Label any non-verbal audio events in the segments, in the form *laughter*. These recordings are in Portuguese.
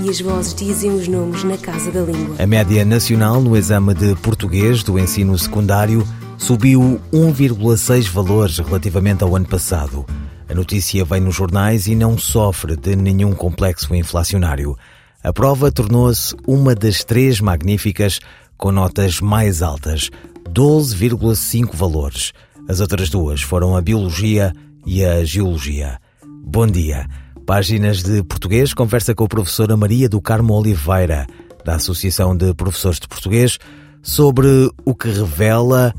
e as vozes dizem os nomes na Casa da Língua. A média nacional no exame de português do ensino secundário subiu 1,6 valores relativamente ao ano passado. A notícia vem nos jornais e não sofre de nenhum complexo inflacionário. A prova tornou-se uma das três magníficas com notas mais altas, 12,5 valores. As outras duas foram a Biologia e a Geologia. Bom dia. Páginas de Português conversa com a professora Maria do Carmo Oliveira, da Associação de Professores de Português, sobre o que revela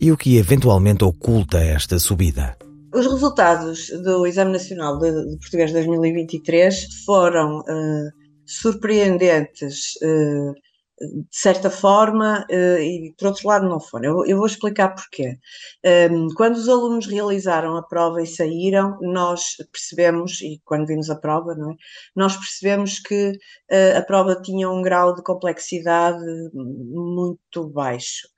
e o que eventualmente oculta esta subida. Os resultados do Exame Nacional de, Português 2023 foram uh, surpreendentes uh, de certa forma, eh, e por outro lado não foram. Eu, vou explicar porquê. Ehm, quando os alunos realizaram a prova e saíram, nós percebemos, e quando vimos a prova, é? nós percebemos que eh, a prova tinha um grau de complexidade muito baixo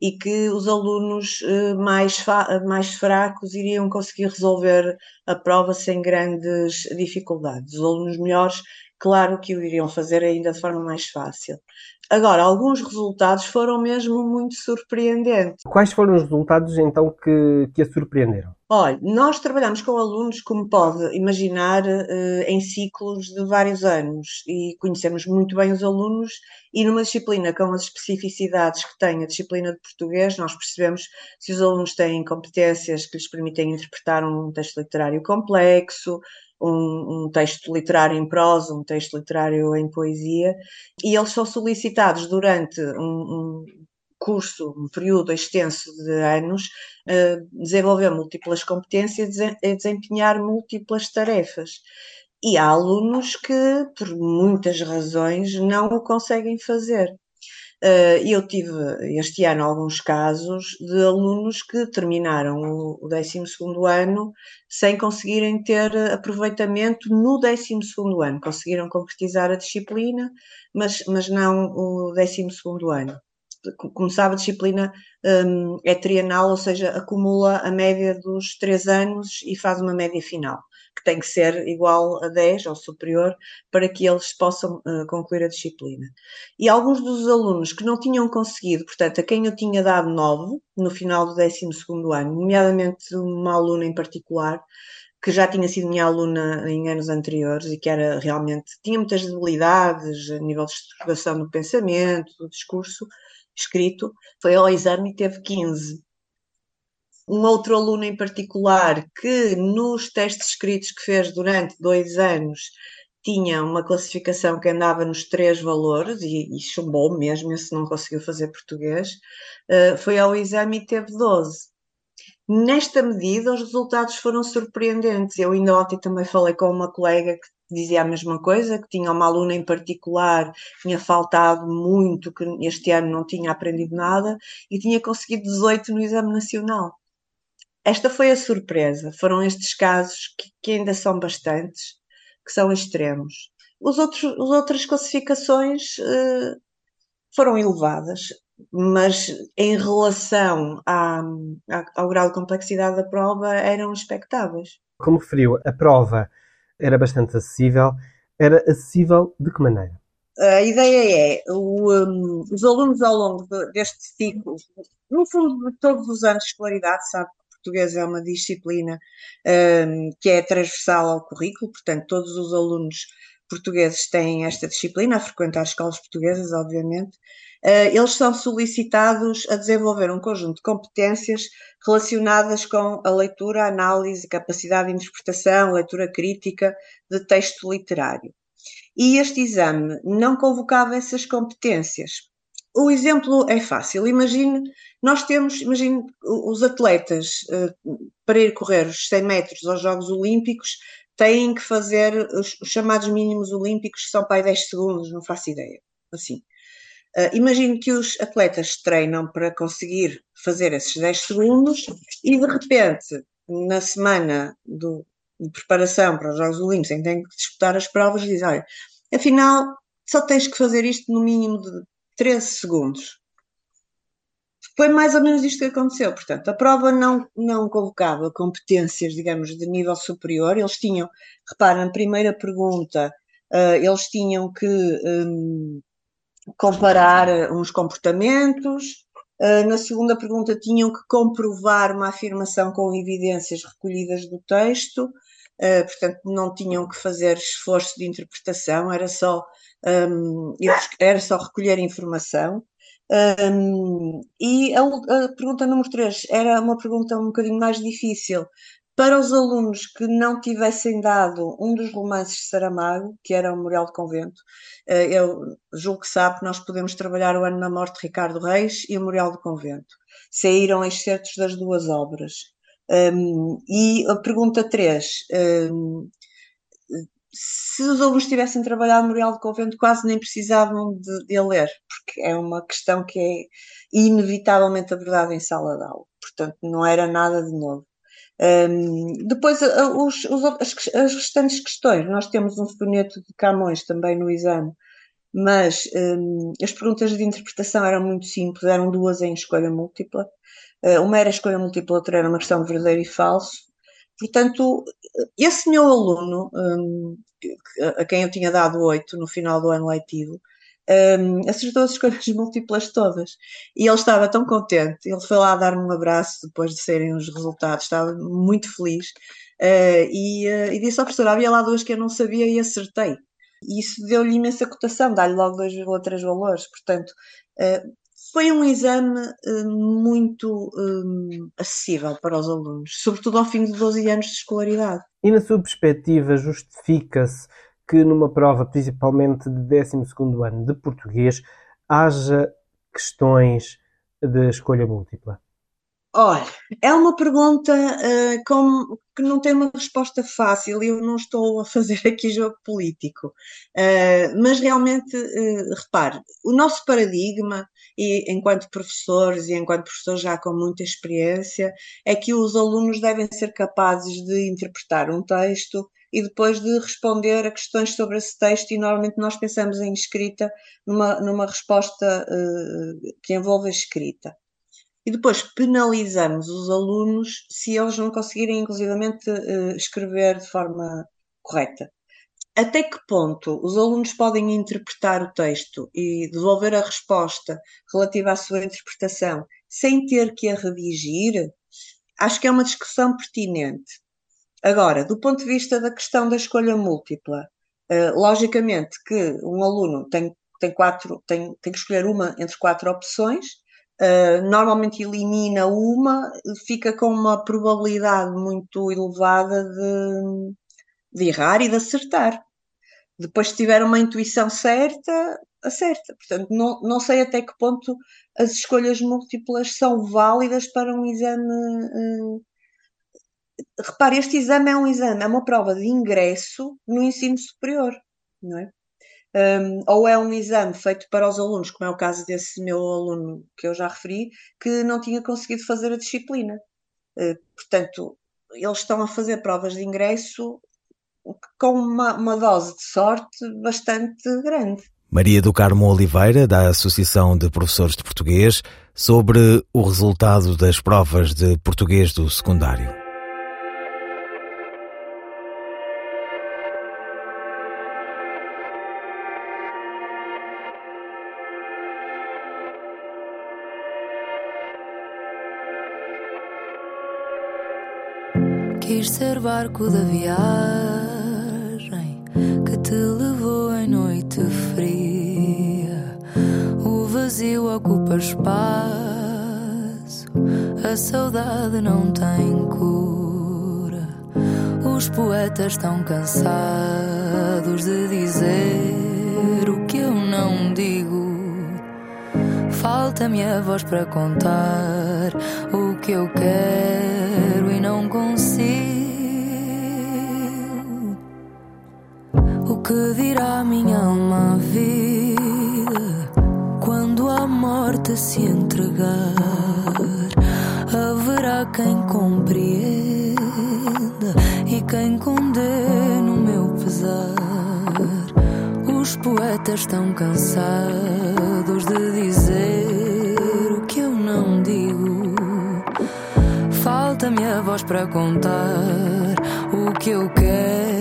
e que os alunos eh, mais, mais fracos iriam conseguir resolver a prova sem grandes dificuldades. Os alunos melhores, claro que o iriam fazer ainda de forma mais fácil. Agora, alguns resultados foram mesmo muito surpreendentes. Quais foram os resultados então que, que a surpreenderam? Olha, nós trabalhamos com alunos, como pode imaginar, eh, em ciclos de vários anos e conhecemos muito bem os alunos e numa disciplina com as especificidades que tem a disciplina de português, nós percebemos se os alunos têm competências que lhes permitem interpretar um texto literário complexo, um, um, texto literário em prosa, um texto literário em poesia, e eles são solicitados durante um, um curso, um período extenso de anos, uh, desenvolver múltiplas competências e desempenhar múltiplas tarefas. E há alunos que, por muitas razões, não o conseguem fazer. Eh, eu tive este ano alguns casos de alunos que terminaram o 12 ano sem conseguirem ter aproveitamento no 12 ano. Conseguiram concretizar a disciplina, mas, mas não o 12 ano. Como sabe, a disciplina um, é trienal, ou seja, acumula a média dos três anos e faz uma média final que tem que ser igual a 10 ou superior para que eles possam uh, concluir a disciplina. E alguns dos alunos que não tinham conseguido, portanto, a quem eu tinha dado 9 no final do 12 ano, nomeadamente uma aluna em particular, que já tinha sido minha aluna em anos anteriores e que era realmente, tinha muitas debilidades a nível de estruturação do pensamento, do discurso escrito, foi ao exame e teve 15 um outro aluno em particular que nos testes escritos que fez durante dois anos tinha uma classificação que andava nos três valores e, e chumbou mesmo, se não conseguiu fazer português, uh, foi ao exame e teve 12. Nesta medida, os resultados foram surpreendentes. Eu ainda ontem também falei com uma colega que dizia a mesma coisa, que tinha uma aluna em particular, tinha faltado muito, que este ano não tinha aprendido nada, e tinha conseguido 18 no exame nacional. Esta foi a surpresa. Foram estes casos que, que ainda são bastantes, que são extremos. Os outros, as outras classificações uh, foram elevadas, mas em relação à, à, ao grau de complexidade da prova eram expectáveis. Como referiu, a prova era bastante acessível. Era acessível de que maneira? A ideia é, o, um, os alunos ao longo de, deste ciclo, no fundo de todos os anos de escolaridade, sabe português é uma disciplina um, que é transversal ao currículo, portanto, todos os alunos portugueses têm esta disciplina, a frequentar escolas portuguesas, obviamente. Uh, eles são solicitados a desenvolver um conjunto de competências relacionadas com a leitura, a análise, capacidade de interpretação, leitura crítica de texto literário. E este exame não convocava essas competências, o exemplo é fácil. Imagine, nós temos, imagine os atletas uh, para ir correr os 100 metros aos Jogos Olímpicos têm que fazer os, os chamados mínimos olímpicos, que são para aí 10 segundos, não faço ideia. Assim. Uh, imagino que os atletas treinam para conseguir fazer esses 10 segundos e de repente, na semana do, de preparação para os Jogos Olímpicos, em que têm que disputar as provas, dizem: olha, afinal, só tens que fazer isto no mínimo de 13 segundos. Foi mais ou menos isto que aconteceu. Portanto, a prova não, não convocava competências, digamos, de nível superior. Eles tinham, repara, na primeira pergunta, uh, eles tinham que um, comparar uns comportamentos. Uh, na segunda pergunta, tinham que comprovar uma afirmação com evidências recolhidas do texto. Uh, portanto, não tinham que fazer esforço de interpretação, era só, um, era só recolher informação. Um, e a, a, pergunta número 3 era uma pergunta um bocadinho mais difícil. Para os alunos que não tivessem dado um dos romances de Saramago, que era o Memorial de Convento, uh, eu julgo que sabe que nós podemos trabalhar o ano na morte de Ricardo Reis e o Memorial de Convento. Saíram excertos das duas obras. Um, e a pergunta 3, um, se os alunos tivessem trabalhado no Memorial de Convento, quase nem precisavam de, de ler, porque é uma questão que é inevitavelmente abordada em sala de aula. Portanto, não era nada de novo. Um, depois, os, os, as, as, restantes questões, nós temos um soneto de Camões também no exame, mas um, as perguntas de interpretação eram muito simples, eram duas em escolha múltipla. Uh, uma era escolha múltipla, outra era uma questão de verdadeiro e falso. Portanto, esse meu aluno, um, a quem eu tinha dado oito no final do ano letivo, um, acertou as *laughs* escolhas múltiplas todas. E ele estava tão contente, ele foi lá dar-me um abraço depois de serem os resultados, estava muito feliz. Uh, e, uh, e, disse ao professor: havia lá duas que eu não sabia e acertei. E isso deu-lhe imensa cotação, dá-lhe logo 2,3 valores. Portanto, uh, foi um exame uh, muito um, acessível para os alunos, sobretudo ao fim de 12 anos de escolaridade. E na sua perspectiva, justifica-se que numa prova, principalmente de 12 ano de português, haja questões de escolha múltipla? Olha, é uma pergunta uh, com, que não tem uma resposta fácil e eu não estou a fazer *laughs* aqui jogo político. Uh, mas realmente, uh, repare, o nosso paradigma, e enquanto professores e enquanto professores já com muita experiência, é que os alunos devem ser capazes de interpretar um texto e depois de responder a questões sobre esse texto, e normalmente nós pensamos em escrita, numa, numa resposta que envolva escrita e depois penalizamos os alunos se eles não conseguirem, inclusivamente, eh, escrever de forma correta. Até que ponto os alunos podem interpretar o texto e devolver a resposta relativa à sua interpretação sem ter que a redigir? Acho que é uma discussão pertinente. Agora, do ponto de vista da questão da escolha múltipla, eh, logicamente que um aluno tem, tem, quatro, tem, tem que escolher uma entre quatro opções, Uh, normalmente elimina uma, fica com uma probabilidade muito elevada de, de errar e de acertar. Depois, se tiver uma intuição certa, acerta. Portanto, não, não sei até que ponto as escolhas múltiplas são válidas para um exame. Uh... Repare, este exame é um exame, é uma prova de ingresso no ensino superior, não é? Um, ou é um exame feito para os alunos, como é o caso desse meu aluno que eu já referi, que não tinha conseguido fazer a disciplina. Uh, portanto, eles estão a fazer provas de ingresso com uma, uma dose de sorte bastante grande. Maria do Carmo Oliveira, da Associação de Professores de Português, sobre o resultado das provas de português do secundário. Quis ser barco da viagem que te levou em noite fria. O vazio ocupa espaço, a saudade não tem cura. Os poetas estão cansados de dizer o que eu não digo. Falta-me a voz para contar o que eu quero que dirá minha alma vida quando morte se entregar, haverá quem compreenda e quem condene o meu pesar. Os poetas estão cansados de dizer o que eu não digo. Falta-me a voz para contar o que eu quero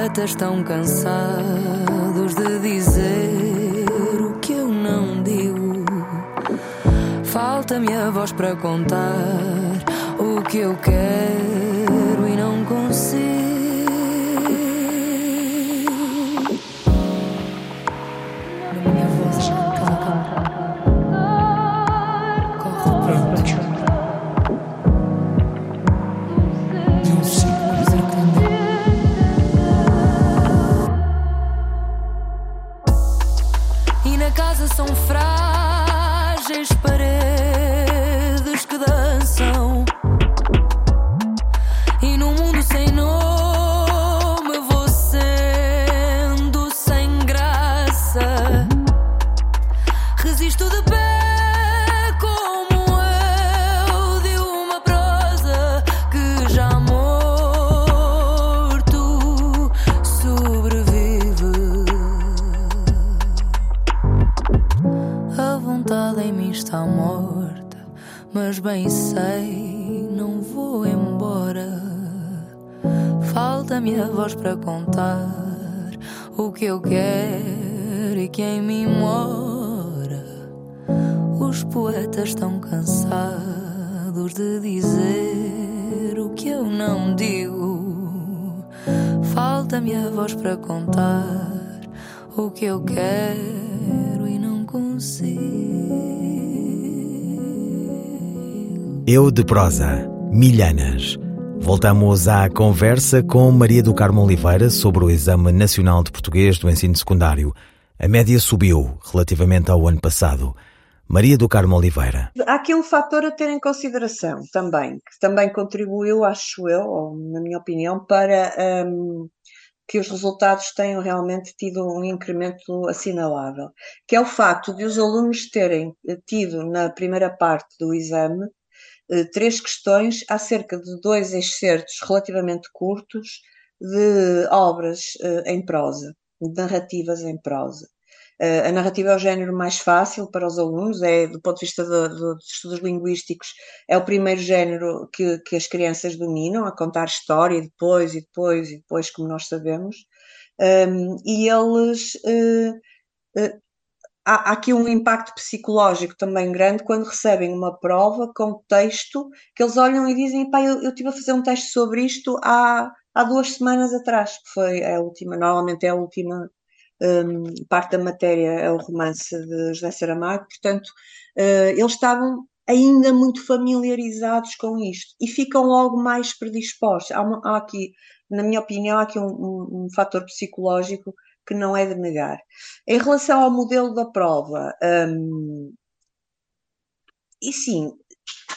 poetas estão cansados de dizer o que eu não digo. Falta-me a voz para contar o que eu quero e não consigo. Para contar o que eu quero e quem me mora. Os poetas estão cansados de dizer o que eu não digo. Falta-me a voz para contar o que eu quero e não consigo. Eu de prosa, Milhanas Voltamos à conversa com Maria do Carmo Oliveira sobre o Exame Nacional de Português do Ensino Secundário. A média subiu relativamente ao ano passado. Maria do Carmo Oliveira. Há aqui um fator a ter em consideração também, que também contribuiu, acho eu, ou na minha opinião, para um, que os resultados tenham realmente tido um incremento assinalável, que é o facto de os alunos terem tido na primeira parte do exame eh, três questões acerca de dois excertos relativamente curtos de obras eh, em prosa, de narrativas em prosa. Eh, a narrativa é o género mais fácil para os alunos, é, do ponto de vista dos estudos linguísticos, é o primeiro género que, que as crianças dominam, a contar história, e depois, e depois, e depois, como nós sabemos. Um, e eles uh, uh, há, aqui um impacto psicológico também grande quando recebem uma prova com texto que eles olham e dizem, pá, eu, eu estive a fazer um teste sobre isto há, há duas semanas atrás, que foi a última, normalmente é a última um, parte da matéria, é o romance de José Saramago, portanto, uh, eles estavam ainda muito familiarizados com isto e ficam logo mais predispostos. Há, uma, há aqui, na minha opinião, há aqui um, um, um fator psicológico que não é de negar. Em relação ao modelo da prova, hum, e sim,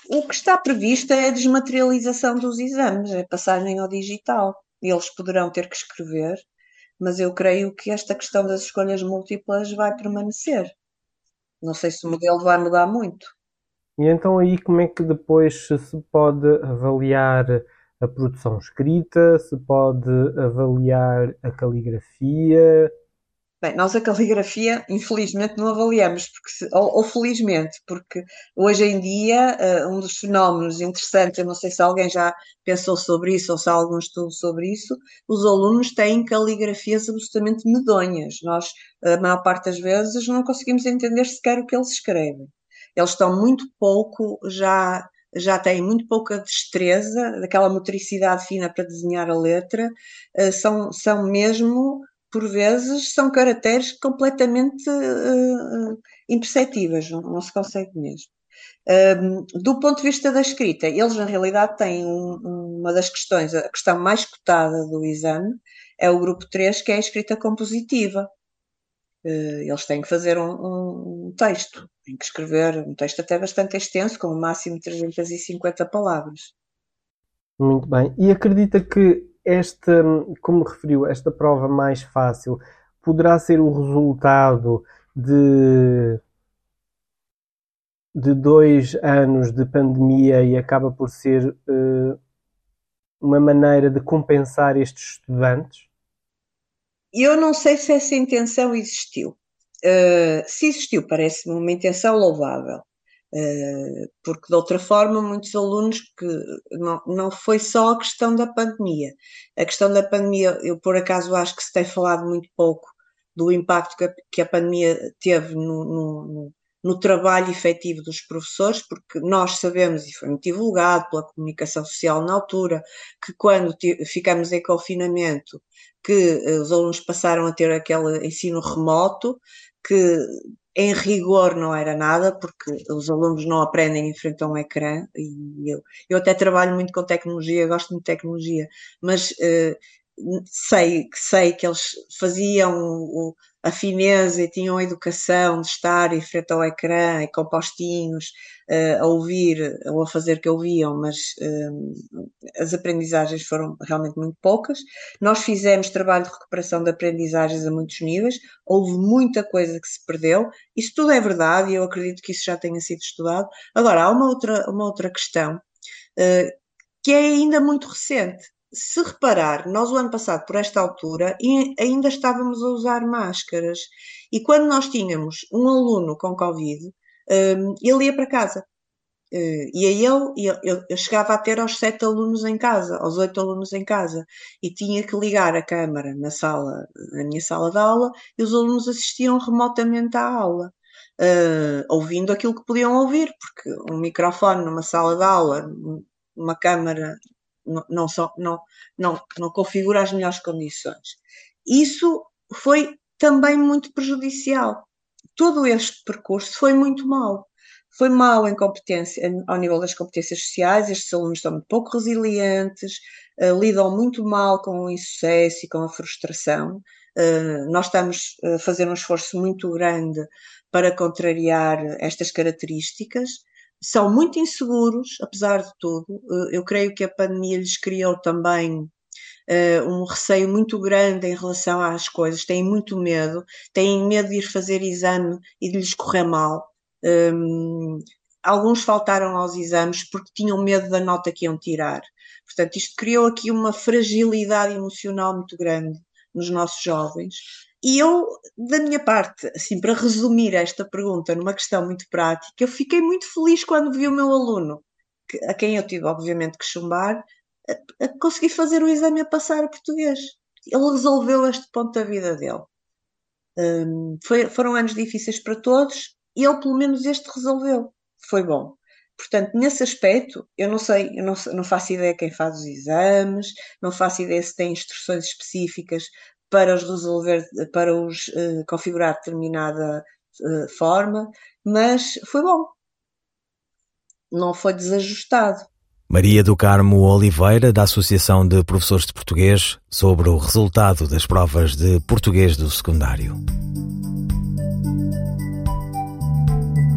o que está previsto é a desmaterialização dos exames, é passagem ao digital. Eles poderão ter que escrever, mas eu creio que esta questão das escolhas múltiplas vai permanecer. Não sei se o modelo vai mudar muito. E então aí como é que depois se pode avaliar a produção escrita, se pode avaliar a caligrafia. Bem, nós a caligrafia, infelizmente, não avaliamos, se, ou, ou, felizmente, porque hoje em dia uh, um dos fenómenos interessantes, eu não sei se alguém já pensou sobre isso ou se há algum estudo sobre isso, os alunos têm caligrafias absolutamente medonhas. Nós, a maior parte das vezes, não conseguimos entender sequer o que eles escrevem. Eles estão muito pouco já já têm muito pouca destreza, daquela motricidade fina para desenhar a letra, eh, são, são mesmo, por vezes, são caracteres completamente uh, imperceptíveis, não, não, se consegue mesmo. Um, do ponto de vista da escrita, eles na realidade têm um, uma das questões, a questão mais cotada do exame, é o grupo 3, que é a escrita compositiva. Uh, eles têm que fazer um, um texto tem que escrever um texto até bastante extenso, com o um máximo de 350 palavras. Muito bem. E acredita que esta, como referiu, esta prova mais fácil poderá ser o resultado de, de dois anos de pandemia e acaba por ser uh, uma maneira de compensar estes estudantes? Eu não sei se essa intenção existiu. Uh, se existiu, parece-me uma intenção louvável. Uh, porque de outra forma, muitos alunos que não, não foi só a questão da pandemia. A questão da pandemia, eu por acaso acho que se tem falado muito pouco do impacto que a, que a pandemia teve no, no, no, trabalho efetivo dos professores, porque nós sabemos, e foi muito divulgado pela comunicação social na altura, que quando ficamos em confinamento, que uh, os alunos passaram a ter aquele ensino remoto, que em rigor não era nada, porque os alunos não aprendem em frente a um ecrã, e eu, eu até trabalho muito com tecnologia, gosto muito de tecnologia, mas uh, sei, sei que eles faziam o, a fineza e tinham a educação de estar em frente ao ecrã e com postinhos uh, a ouvir ou a fazer que ouviam, mas uh, as aprendizagens foram realmente muito poucas. Nós fizemos trabalho de recuperação de aprendizagens a muitos níveis, houve muita coisa que se perdeu, isso tudo é verdade e eu acredito que isso já tenha sido estudado. Agora, há uma outra, uma outra questão uh, que é ainda muito recente se reparar, nós o ano passado, por esta altura, ainda estávamos a usar máscaras. E quando nós tínhamos um aluno com Covid, hum, ele ia para casa. Eh, e aí eu, eu, chegava a ter aos sete alunos em casa, aos oito alunos em casa, e tinha que ligar a câmara na sala, na minha sala de aula, e os alunos assistiam remotamente à aula, uh, ouvindo aquilo que podiam ouvir, porque um microfone numa sala de aula, uma câmara não, não, não, não, não configura as melhores condições. Isso foi também muito prejudicial. Todo este percurso foi muito mau. Foi mau em competência, ao nível das competências sociais, estes alunos estão muito pouco resilientes, uh, lidam muito mal com o insucesso e com a frustração. Uh, nós estamos a fazer um esforço muito grande para contrariar estas características são muito inseguros, apesar de tudo. Eh, eu creio que a pandemia lhes criou também Uh, um receio muito grande em relação às coisas, têm muito medo, têm medo de ir fazer exame e de lhes correr mal. Um, alguns faltaram aos exames porque tinham medo da nota que iam tirar. Portanto, isto criou aqui uma fragilidade emocional muito grande nos nossos jovens e eu, da minha parte, assim, para resumir esta pergunta numa questão muito prática, eu fiquei muito feliz quando vi o meu aluno, que, a quem eu tive, obviamente, que chumbar, a, a conseguir fazer o exame a passar a português. Ele resolveu este ponto da vida dele. Um, foi, foram anos difíceis para todos e ele, pelo menos, este resolveu. Foi bom. Portanto, nesse aspecto, eu não sei, eu não, não, faço ideia quem faz os exames, não faço ideia se tem instruções específicas para os resolver, para os uh, configurar de determinada uh, forma, mas foi bom. Não foi desajustado. Maria do Carmo Oliveira, da Associação de Professores de Português, sobre o resultado das provas de português do secundário.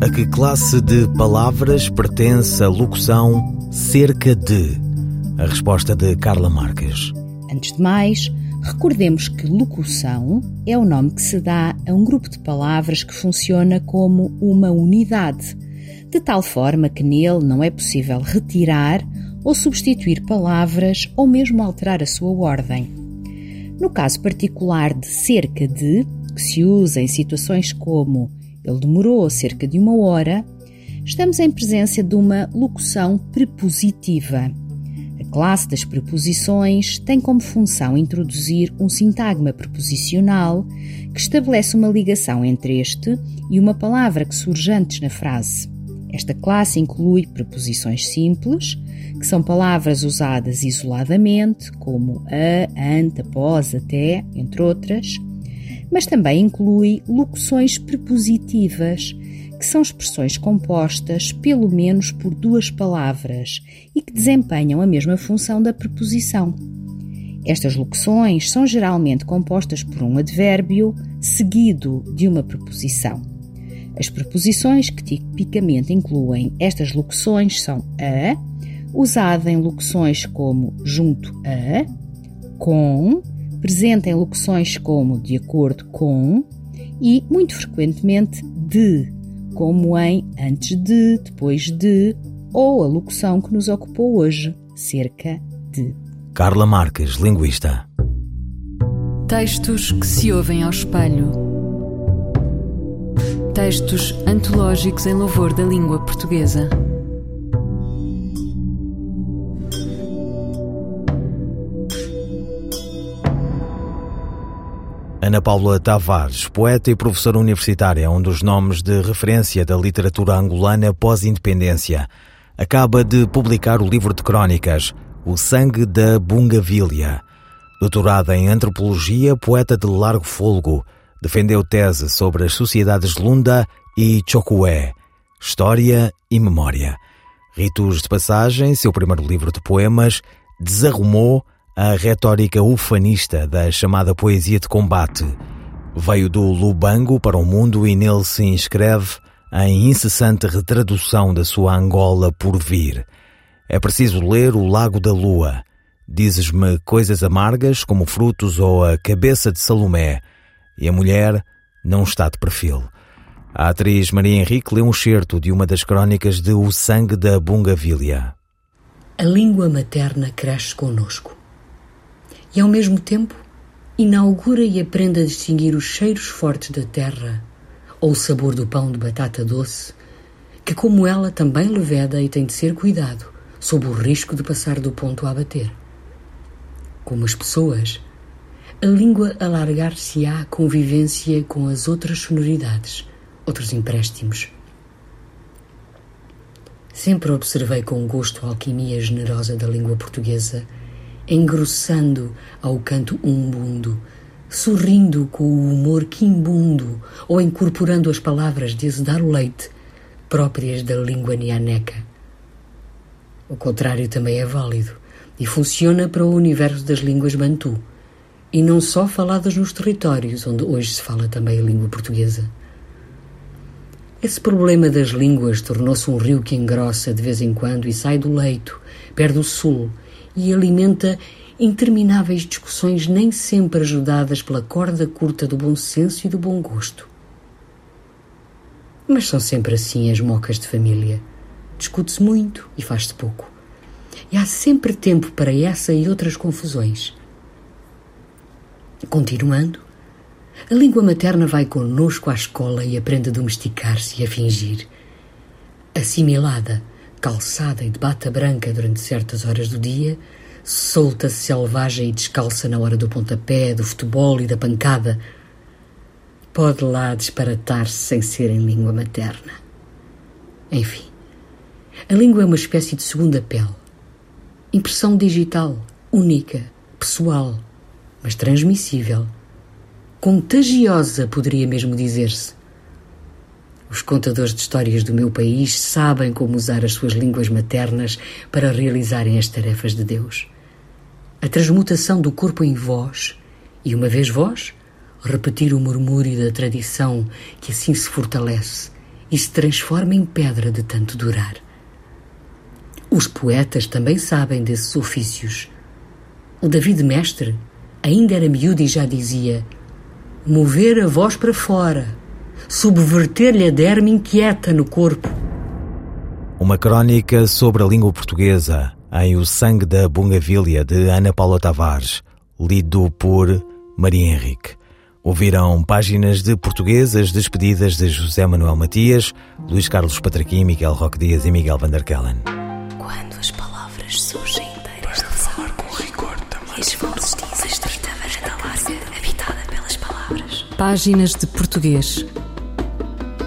A que classe de palavras pertence a locução cerca de? A resposta de Carla Marques. Antes de mais, Recordemos que locução é o nome que se dá a um grupo de palavras que funciona como uma unidade, de tal forma que nele não é possível retirar ou substituir palavras ou mesmo alterar a sua ordem. No caso particular de cerca de, que se usa em situações como ele demorou cerca de uma hora, estamos em presença de uma locução prepositiva classe das preposições tem como função introduzir um sintagma preposicional que estabelece uma ligação entre este e uma palavra que surge antes na frase. Esta classe inclui preposições simples, que são palavras usadas isoladamente, como a, ante, após, até, entre outras, mas também inclui locuções prepositivas, que são expressões compostas pelo menos por duas palavras e que desempenham a mesma função da preposição. Estas locuções são geralmente compostas por um advérbio seguido de uma preposição. As preposições que tipicamente incluem estas locuções são a, usada em locuções como junto a, com, presente em locuções como de acordo com e, muito frequentemente, de, como em antes de, depois de, ou a locução que nos ocupou hoje, cerca de. Carla Marques, linguista. Textos que se ouvem ao espelho. Textos antológicos em louvor da língua portuguesa. Ana Paula Tavares, poeta e professora universitária, é um dos nomes de referência da literatura angolana pós-independência. Acaba de publicar o livro de crónicas O Sangue da Bungavilha. Doutorada em antropologia, poeta de largo folgo, defendeu tese sobre as sociedades Lunda e Chocué, História e Memória. Ritos de Passagem, seu primeiro livro de poemas, desarrumou a retórica ufanista da chamada poesia de combate. Veio do Lubango para o mundo e nele se inscreve em incessante retradução da sua Angola por vir. É preciso ler O Lago da Lua. Dizes-me coisas amargas como frutos ou a cabeça de Salomé. E a mulher não está de perfil. A atriz Maria Henrique lê um certo de uma das crónicas de O Sangue da Bungavilha. A língua materna cresce conosco e, ao mesmo tempo, inaugura e aprende a distinguir os cheiros fortes da terra ou o sabor do pão de batata doce, que, como ela, também leveda e tem de ser cuidado, sob o risco de passar do ponto a bater. Como as pessoas, a língua alargar-se-á à convivência com as outras sonoridades, outros empréstimos. Sempre observei com gosto a alquimia generosa da língua portuguesa engrossando ao canto umbundo, sorrindo com o humor quimbundo ou incorporando as palavras de azedar o leite, próprias da língua nianeca. O contrário também é válido e funciona para o universo das línguas bantu, e não só faladas nos territórios onde hoje se fala também a língua portuguesa. Esse problema das línguas tornou-se um rio que engrossa de vez em quando e sai do leito, perde o sul e alimenta intermináveis discussões nem sempre ajudadas pela corda curta do bom senso e do bom gosto. Mas são sempre assim as mocas de família. Discute-se muito e faz-se pouco. E há sempre tempo para essa e outras confusões. Continuando, a língua materna vai conosco à escola e aprende a domesticar-se e a fingir. Assimilada, calçada e de bata branca durante certas horas do dia, solta, selvagem e descalça na hora do pontapé, do futebol e da pancada, pode lá disparatar-se sem ser em língua materna. Enfim, a língua é uma espécie de segunda pele. Impressão digital, única, pessoal, mas transmissível. Contagiosa, poderia mesmo dizer-se. Os contadores de histórias do meu país sabem como usar as suas línguas maternas para realizarem as tarefas de Deus. A transmutação do corpo em voz, e uma vez voz, repetir o murmúrio da tradição que assim se fortalece e se transforma em pedra de tanto durar. Os poetas também sabem desses ofícios. O David Mestre ainda era miúdo e já dizia: mover a voz para fora subverter-lhe a derme inquieta no corpo. Uma crónica sobre a língua portuguesa em O Sangue da Bungavilha de Ana Paula Tavares, lido por Maria Henrique. Ouviram páginas de portuguesas despedidas de José Manuel Matias, Luís Carlos Patraquim, Miguel Roque Dias e Miguel Vanderkellen. Quando as palavras surgem inteiras Para falar com rigor também. Esforços dizem habitada pelas palavras. Páginas de português